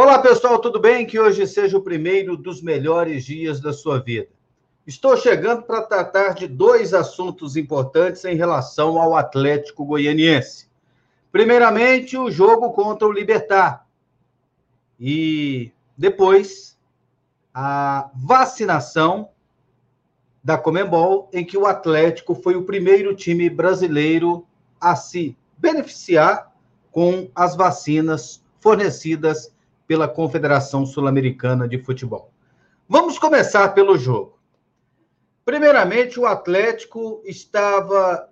Olá, pessoal, tudo bem? Que hoje seja o primeiro dos melhores dias da sua vida. Estou chegando para tratar de dois assuntos importantes em relação ao Atlético Goianiense. Primeiramente, o jogo contra o Libertar. E depois, a vacinação da Comembol, em que o Atlético foi o primeiro time brasileiro a se beneficiar com as vacinas fornecidas pela Confederação Sul-Americana de Futebol. Vamos começar pelo jogo. Primeiramente, o Atlético estava,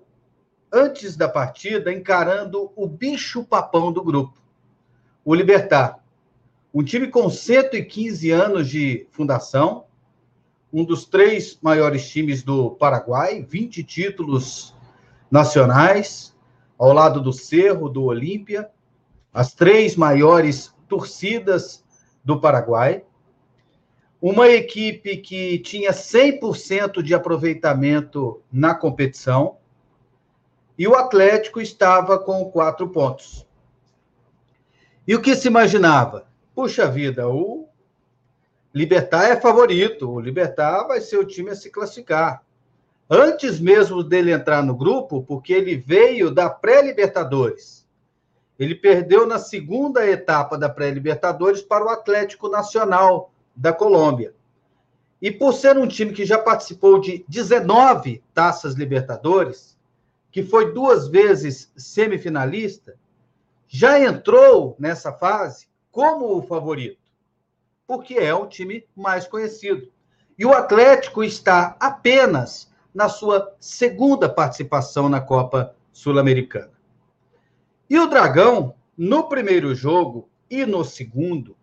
antes da partida, encarando o bicho-papão do grupo, o Libertar. Um time com 115 anos de fundação, um dos três maiores times do Paraguai, 20 títulos nacionais, ao lado do Cerro, do Olímpia, as três maiores torcidas do Paraguai, uma equipe que tinha 100% de aproveitamento na competição, e o Atlético estava com quatro pontos. E o que se imaginava? Puxa vida, o Libertar é favorito, o Libertar vai ser o time a se classificar. Antes mesmo dele entrar no grupo, porque ele veio da pré-Libertadores. Ele perdeu na segunda etapa da pré-Libertadores para o Atlético Nacional da Colômbia. E por ser um time que já participou de 19 taças Libertadores, que foi duas vezes semifinalista, já entrou nessa fase como o favorito, porque é o time mais conhecido. E o Atlético está apenas na sua segunda participação na Copa Sul-Americana. E o Dragão, no primeiro jogo e no segundo,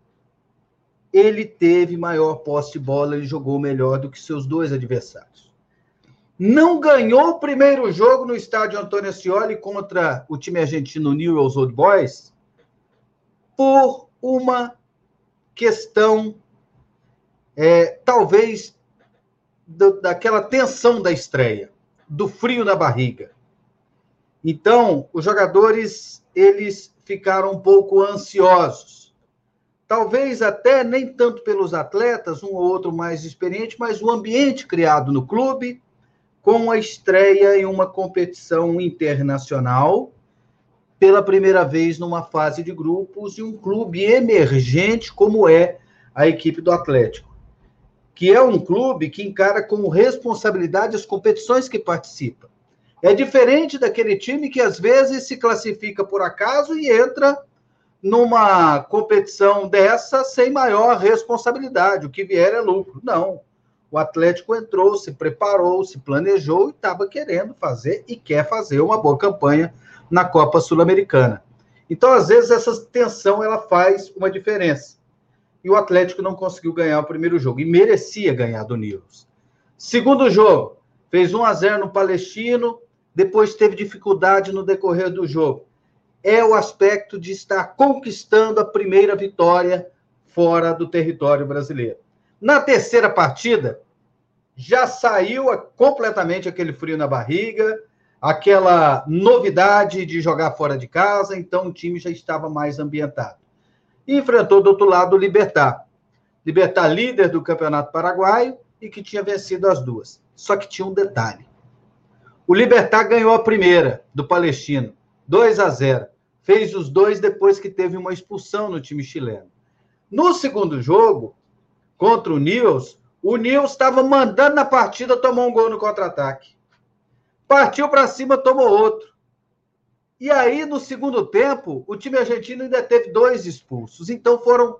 ele teve maior posse de bola, ele jogou melhor do que seus dois adversários. Não ganhou o primeiro jogo no estádio Antônio Ascioli contra o time argentino Newell's Old Boys por uma questão, é, talvez, do, daquela tensão da estreia, do frio na barriga. Então, os jogadores eles ficaram um pouco ansiosos. Talvez até nem tanto pelos atletas, um ou outro mais experiente, mas o ambiente criado no clube com a estreia em uma competição internacional pela primeira vez numa fase de grupos e um clube emergente como é a equipe do Atlético, que é um clube que encara com responsabilidade as competições que participa. É diferente daquele time que às vezes se classifica por acaso e entra numa competição dessa sem maior responsabilidade. O que vier é lucro. Não. O Atlético entrou, se preparou, se planejou e estava querendo fazer e quer fazer uma boa campanha na Copa Sul-Americana. Então, às vezes, essa tensão ela faz uma diferença. E o Atlético não conseguiu ganhar o primeiro jogo e merecia ganhar do Nils. Segundo jogo, fez 1 a 0 no Palestino, depois teve dificuldade no decorrer do jogo. É o aspecto de estar conquistando a primeira vitória fora do território brasileiro. Na terceira partida, já saiu completamente aquele frio na barriga, aquela novidade de jogar fora de casa, então o time já estava mais ambientado. E enfrentou do outro lado o Libertar. Libertar líder do Campeonato Paraguaio e que tinha vencido as duas. Só que tinha um detalhe. O Libertar ganhou a primeira do Palestino, 2 a 0. Fez os dois depois que teve uma expulsão no time chileno. No segundo jogo, contra o Nils, o Nils estava mandando na partida, tomou um gol no contra-ataque. Partiu para cima, tomou outro. E aí, no segundo tempo, o time argentino ainda teve dois expulsos. Então, foram,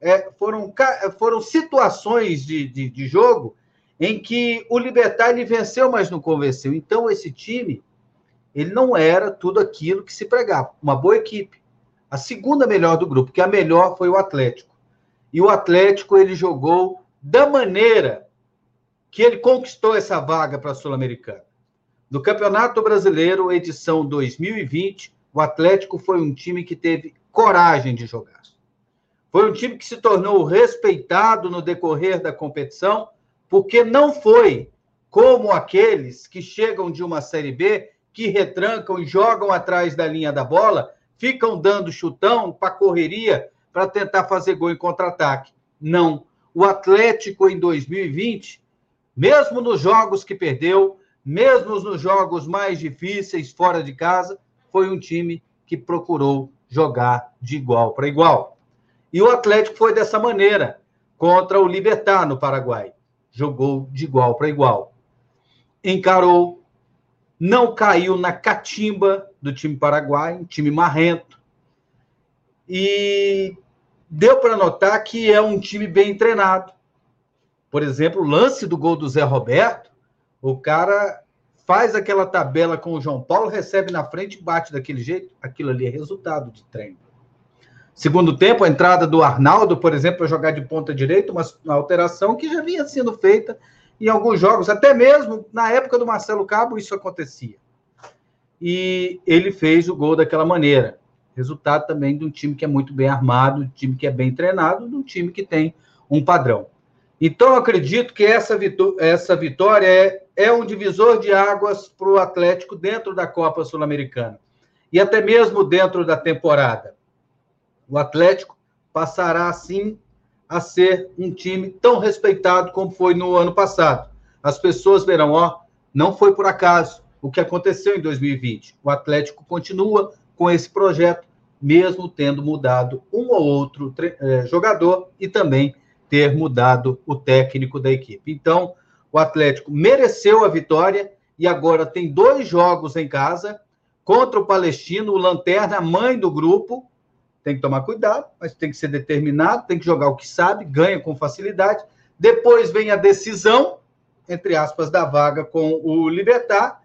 é, foram, foram situações de, de, de jogo em que o Libertar ele venceu, mas não convenceu. Então, esse time, ele não era tudo aquilo que se pregava. Uma boa equipe. A segunda melhor do grupo, que a melhor foi o Atlético. E o Atlético, ele jogou da maneira que ele conquistou essa vaga para a Sul-Americana. No Campeonato Brasileiro, edição 2020, o Atlético foi um time que teve coragem de jogar. Foi um time que se tornou respeitado no decorrer da competição porque não foi como aqueles que chegam de uma Série B, que retrancam e jogam atrás da linha da bola, ficam dando chutão para correria, para tentar fazer gol em contra-ataque. Não. O Atlético em 2020, mesmo nos jogos que perdeu, mesmo nos jogos mais difíceis fora de casa, foi um time que procurou jogar de igual para igual. E o Atlético foi dessa maneira contra o Libertar no Paraguai. Jogou de igual para igual. Encarou, não caiu na catimba do time paraguai, um time marrento. E deu para notar que é um time bem treinado. Por exemplo, o lance do gol do Zé Roberto, o cara faz aquela tabela com o João Paulo, recebe na frente, bate daquele jeito. Aquilo ali é resultado de treino. Segundo tempo, a entrada do Arnaldo, por exemplo, para jogar de ponta direita, uma, uma alteração que já vinha sendo feita em alguns jogos, até mesmo na época do Marcelo Cabo, isso acontecia. E ele fez o gol daquela maneira. Resultado também de um time que é muito bem armado, de um time que é bem treinado, de um time que tem um padrão. Então, acredito que essa, vitó essa vitória é, é um divisor de águas para o Atlético dentro da Copa Sul-Americana. E até mesmo dentro da temporada o Atlético passará, assim, a ser um time tão respeitado como foi no ano passado. As pessoas verão, ó, não foi por acaso o que aconteceu em 2020. O Atlético continua com esse projeto, mesmo tendo mudado um ou outro eh, jogador e também ter mudado o técnico da equipe. Então, o Atlético mereceu a vitória e agora tem dois jogos em casa contra o Palestino, o Lanterna, mãe do grupo, tem que tomar cuidado, mas tem que ser determinado, tem que jogar o que sabe, ganha com facilidade. Depois vem a decisão, entre aspas, da vaga com o Libertar.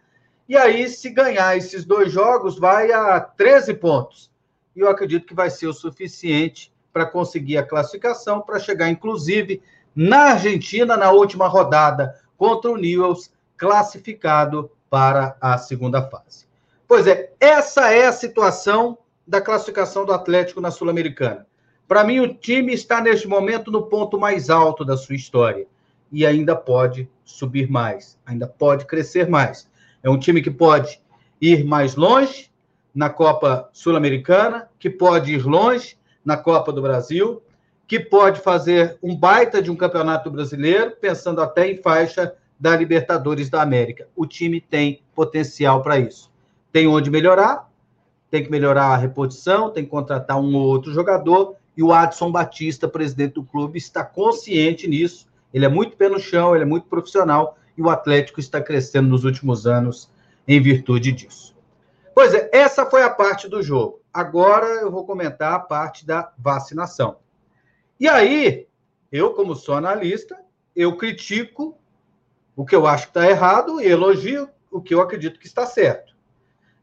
E aí, se ganhar esses dois jogos, vai a 13 pontos. E eu acredito que vai ser o suficiente para conseguir a classificação, para chegar, inclusive, na Argentina, na última rodada, contra o Newells, classificado para a segunda fase. Pois é, essa é a situação da classificação do Atlético na Sul-Americana. Para mim, o time está neste momento no ponto mais alto da sua história e ainda pode subir mais, ainda pode crescer mais. É um time que pode ir mais longe na Copa Sul-Americana, que pode ir longe na Copa do Brasil, que pode fazer um baita de um campeonato brasileiro, pensando até em faixa da Libertadores da América. O time tem potencial para isso. Tem onde melhorar, tem que melhorar a reposição, tem que contratar um ou outro jogador, e o Adson Batista, presidente do clube, está consciente nisso. Ele é muito pé no chão, ele é muito profissional, e o Atlético está crescendo nos últimos anos em virtude disso. Pois é, essa foi a parte do jogo. Agora eu vou comentar a parte da vacinação. E aí, eu, como sou analista, eu critico o que eu acho que está errado e elogio o que eu acredito que está certo.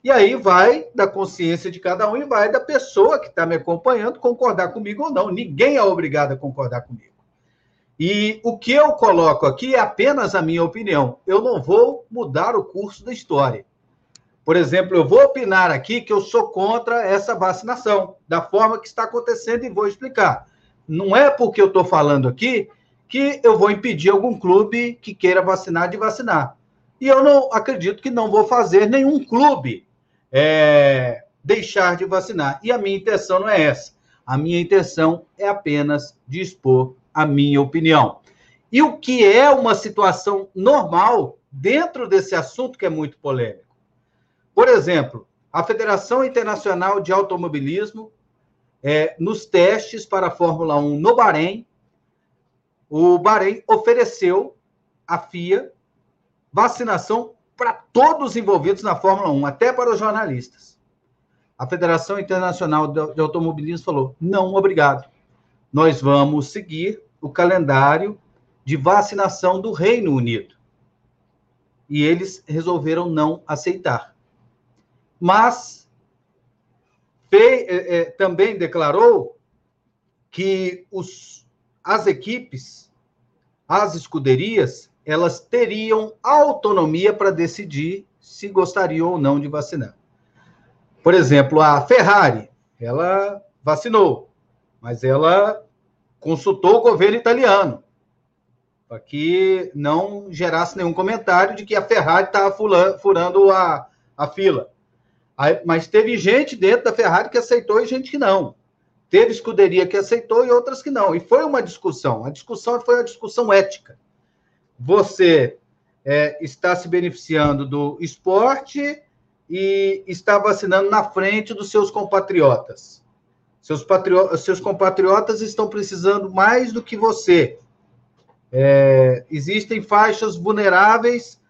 E aí vai da consciência de cada um e vai da pessoa que está me acompanhando concordar comigo ou não. Ninguém é obrigado a concordar comigo. E o que eu coloco aqui é apenas a minha opinião. Eu não vou mudar o curso da história. Por exemplo, eu vou opinar aqui que eu sou contra essa vacinação, da forma que está acontecendo, e vou explicar. Não é porque eu estou falando aqui que eu vou impedir algum clube que queira vacinar de vacinar. E eu não acredito que não vou fazer nenhum clube é, deixar de vacinar. E a minha intenção não é essa. A minha intenção é apenas de expor a minha opinião. E o que é uma situação normal dentro desse assunto que é muito polêmico? Por exemplo, a Federação Internacional de Automobilismo, é, nos testes para a Fórmula 1 no Bahrein, o Bahrein ofereceu à FIA vacinação para todos os envolvidos na Fórmula 1, até para os jornalistas. A Federação Internacional de Automobilismo falou: não, obrigado. Nós vamos seguir o calendário de vacinação do Reino Unido. E eles resolveram não aceitar. Mas é, é, também declarou que os, as equipes, as escuderias, elas teriam autonomia para decidir se gostariam ou não de vacinar. Por exemplo, a Ferrari, ela vacinou, mas ela consultou o governo italiano para que não gerasse nenhum comentário de que a Ferrari estava furando a, a fila. Aí, mas teve gente dentro da Ferrari que aceitou e gente que não. Teve escuderia que aceitou e outras que não. E foi uma discussão. A discussão foi uma discussão ética. Você é, está se beneficiando do esporte e está vacinando na frente dos seus compatriotas. Seus, seus compatriotas estão precisando mais do que você. É, existem faixas vulneráveis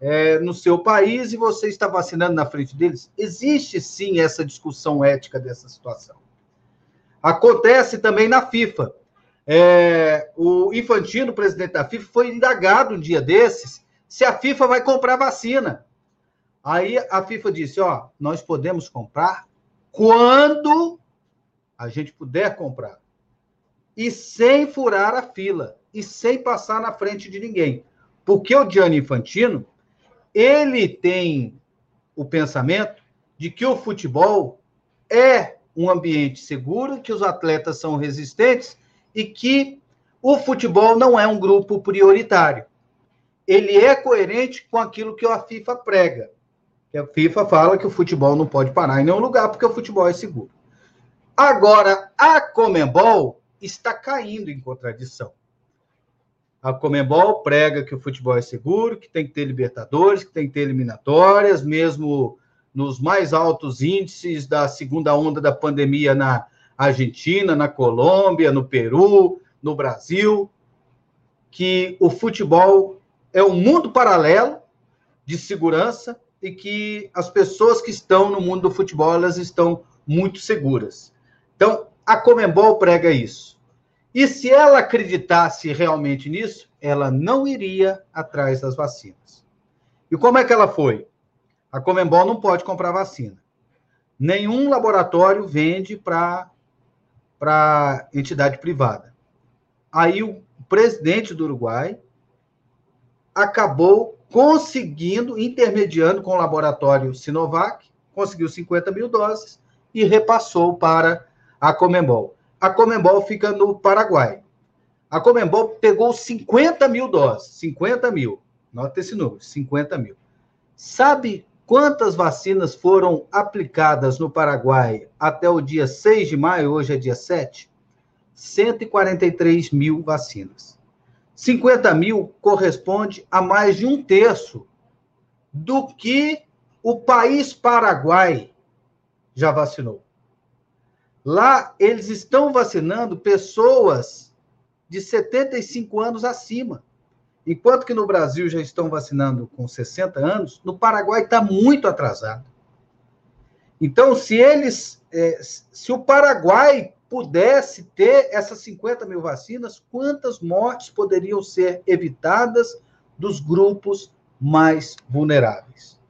é, no seu país e você está vacinando na frente deles? Existe sim essa discussão ética dessa situação. Acontece também na FIFA. É, o Infantino, presidente da FIFA, foi indagado um dia desses se a FIFA vai comprar vacina. Aí a FIFA disse: ó, nós podemos comprar quando a gente puder comprar. E sem furar a fila. E sem passar na frente de ninguém. Porque o Gianni Infantino, ele tem o pensamento de que o futebol é um ambiente seguro, que os atletas são resistentes e que o futebol não é um grupo prioritário. Ele é coerente com aquilo que a FIFA prega. A FIFA fala que o futebol não pode parar em nenhum lugar porque o futebol é seguro. Agora, a Comembol está caindo em contradição. A Comembol prega que o futebol é seguro, que tem que ter Libertadores, que tem que ter eliminatórias, mesmo nos mais altos índices da segunda onda da pandemia na Argentina, na Colômbia, no Peru, no Brasil, que o futebol é um mundo paralelo de segurança e que as pessoas que estão no mundo do futebol elas estão muito seguras. Então, a Comembol prega isso. E se ela acreditasse realmente nisso, ela não iria atrás das vacinas. E como é que ela foi? A Comembol não pode comprar vacina. Nenhum laboratório vende para entidade privada. Aí o presidente do Uruguai acabou conseguindo, intermediando com o laboratório Sinovac, conseguiu 50 mil doses e repassou para a Comembol. A Comembol fica no Paraguai. A Comembol pegou 50 mil doses, 50 mil. Nota esse número, 50 mil. Sabe Quantas vacinas foram aplicadas no Paraguai até o dia 6 de maio? Hoje é dia 7. 143 mil vacinas. 50 mil corresponde a mais de um terço do que o país Paraguai já vacinou. Lá, eles estão vacinando pessoas de 75 anos acima. Enquanto que no Brasil já estão vacinando com 60 anos, no Paraguai está muito atrasado. Então, se eles, é, se o Paraguai pudesse ter essas 50 mil vacinas, quantas mortes poderiam ser evitadas dos grupos mais vulneráveis?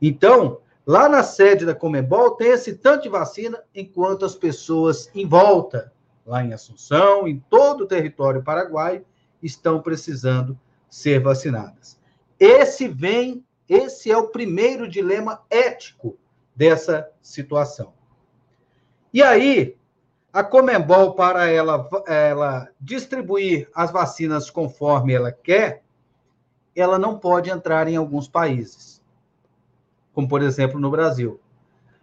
Então, lá na sede da Comebol tem esse tanto de vacina, enquanto as pessoas em volta, lá em Assunção, em todo o território paraguaio, estão precisando ser vacinadas. Esse vem, esse é o primeiro dilema ético dessa situação. E aí, a Comembol, para ela, ela distribuir as vacinas conforme ela quer, ela não pode entrar em alguns países, como por exemplo no Brasil.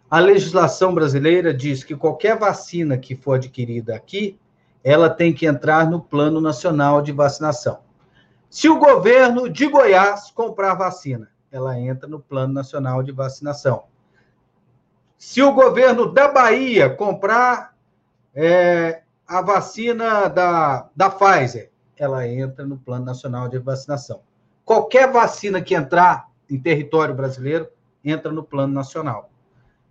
A legislação brasileira diz que qualquer vacina que for adquirida aqui, ela tem que entrar no Plano Nacional de Vacinação. Se o governo de Goiás comprar vacina, ela entra no Plano Nacional de Vacinação. Se o governo da Bahia comprar é, a vacina da, da Pfizer, ela entra no Plano Nacional de Vacinação. Qualquer vacina que entrar em território brasileiro entra no Plano Nacional.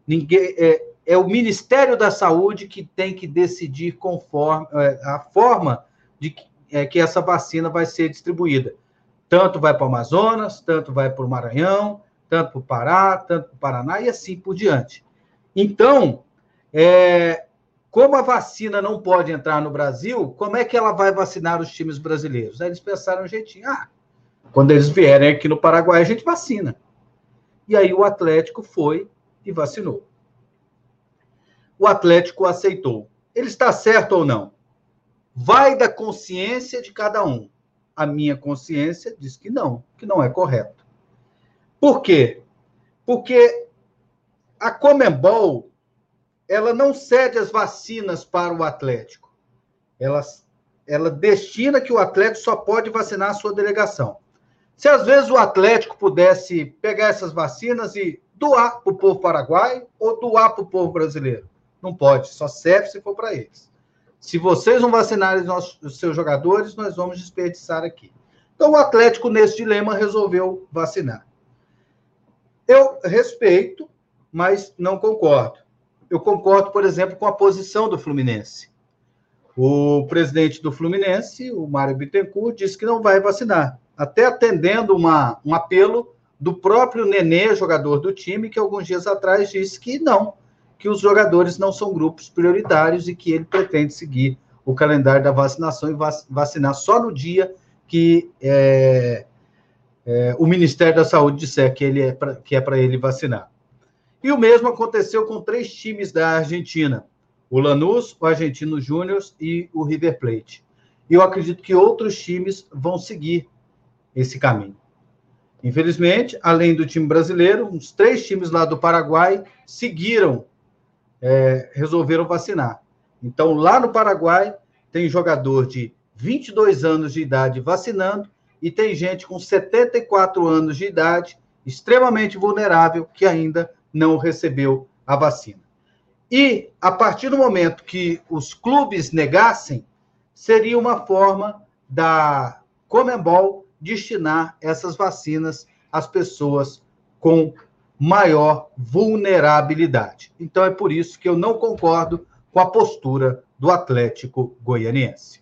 Ninguém, é, é o Ministério da Saúde que tem que decidir conforme é, a forma de é, que essa vacina vai ser distribuída. Tanto vai para o Amazonas, tanto vai para o Maranhão, tanto para o Pará, tanto para o Paraná e assim por diante. Então, é, como a vacina não pode entrar no Brasil, como é que ela vai vacinar os times brasileiros? Aí eles pensaram um jeitinho, ah, quando eles vierem aqui no Paraguai, a gente vacina. E aí o Atlético foi e vacinou. O Atlético aceitou. Ele está certo ou não? Vai da consciência de cada um. A minha consciência diz que não, que não é correto. Por quê? Porque a Comembol ela não cede as vacinas para o Atlético. Ela, ela destina que o Atlético só pode vacinar a sua delegação. Se às vezes o Atlético pudesse pegar essas vacinas e doar para o povo paraguaio ou doar para o povo brasileiro. Não pode, só serve se for para eles. Se vocês não vacinarem os seus jogadores, nós vamos desperdiçar aqui. Então o Atlético, nesse dilema, resolveu vacinar. Eu respeito, mas não concordo. Eu concordo, por exemplo, com a posição do Fluminense. O presidente do Fluminense, o Mário Bittencourt, disse que não vai vacinar, até atendendo uma, um apelo do próprio Nenê, jogador do time, que alguns dias atrás disse que não, que os jogadores não são grupos prioritários e que ele pretende seguir o calendário da vacinação e vacinar só no dia que é, é, o Ministério da Saúde disser que, ele é pra, que é para ele vacinar. E o mesmo aconteceu com três times da Argentina: o Lanús, o Argentino Júnior e o River Plate. E eu acredito que outros times vão seguir esse caminho. Infelizmente, além do time brasileiro, uns três times lá do Paraguai seguiram, é, resolveram vacinar. Então, lá no Paraguai, tem jogador de 22 anos de idade vacinando e tem gente com 74 anos de idade, extremamente vulnerável, que ainda não recebeu a vacina. E, a partir do momento que os clubes negassem, seria uma forma da Comembol destinar essas vacinas às pessoas com maior vulnerabilidade. Então é por isso que eu não concordo com a postura do Atlético Goianiense.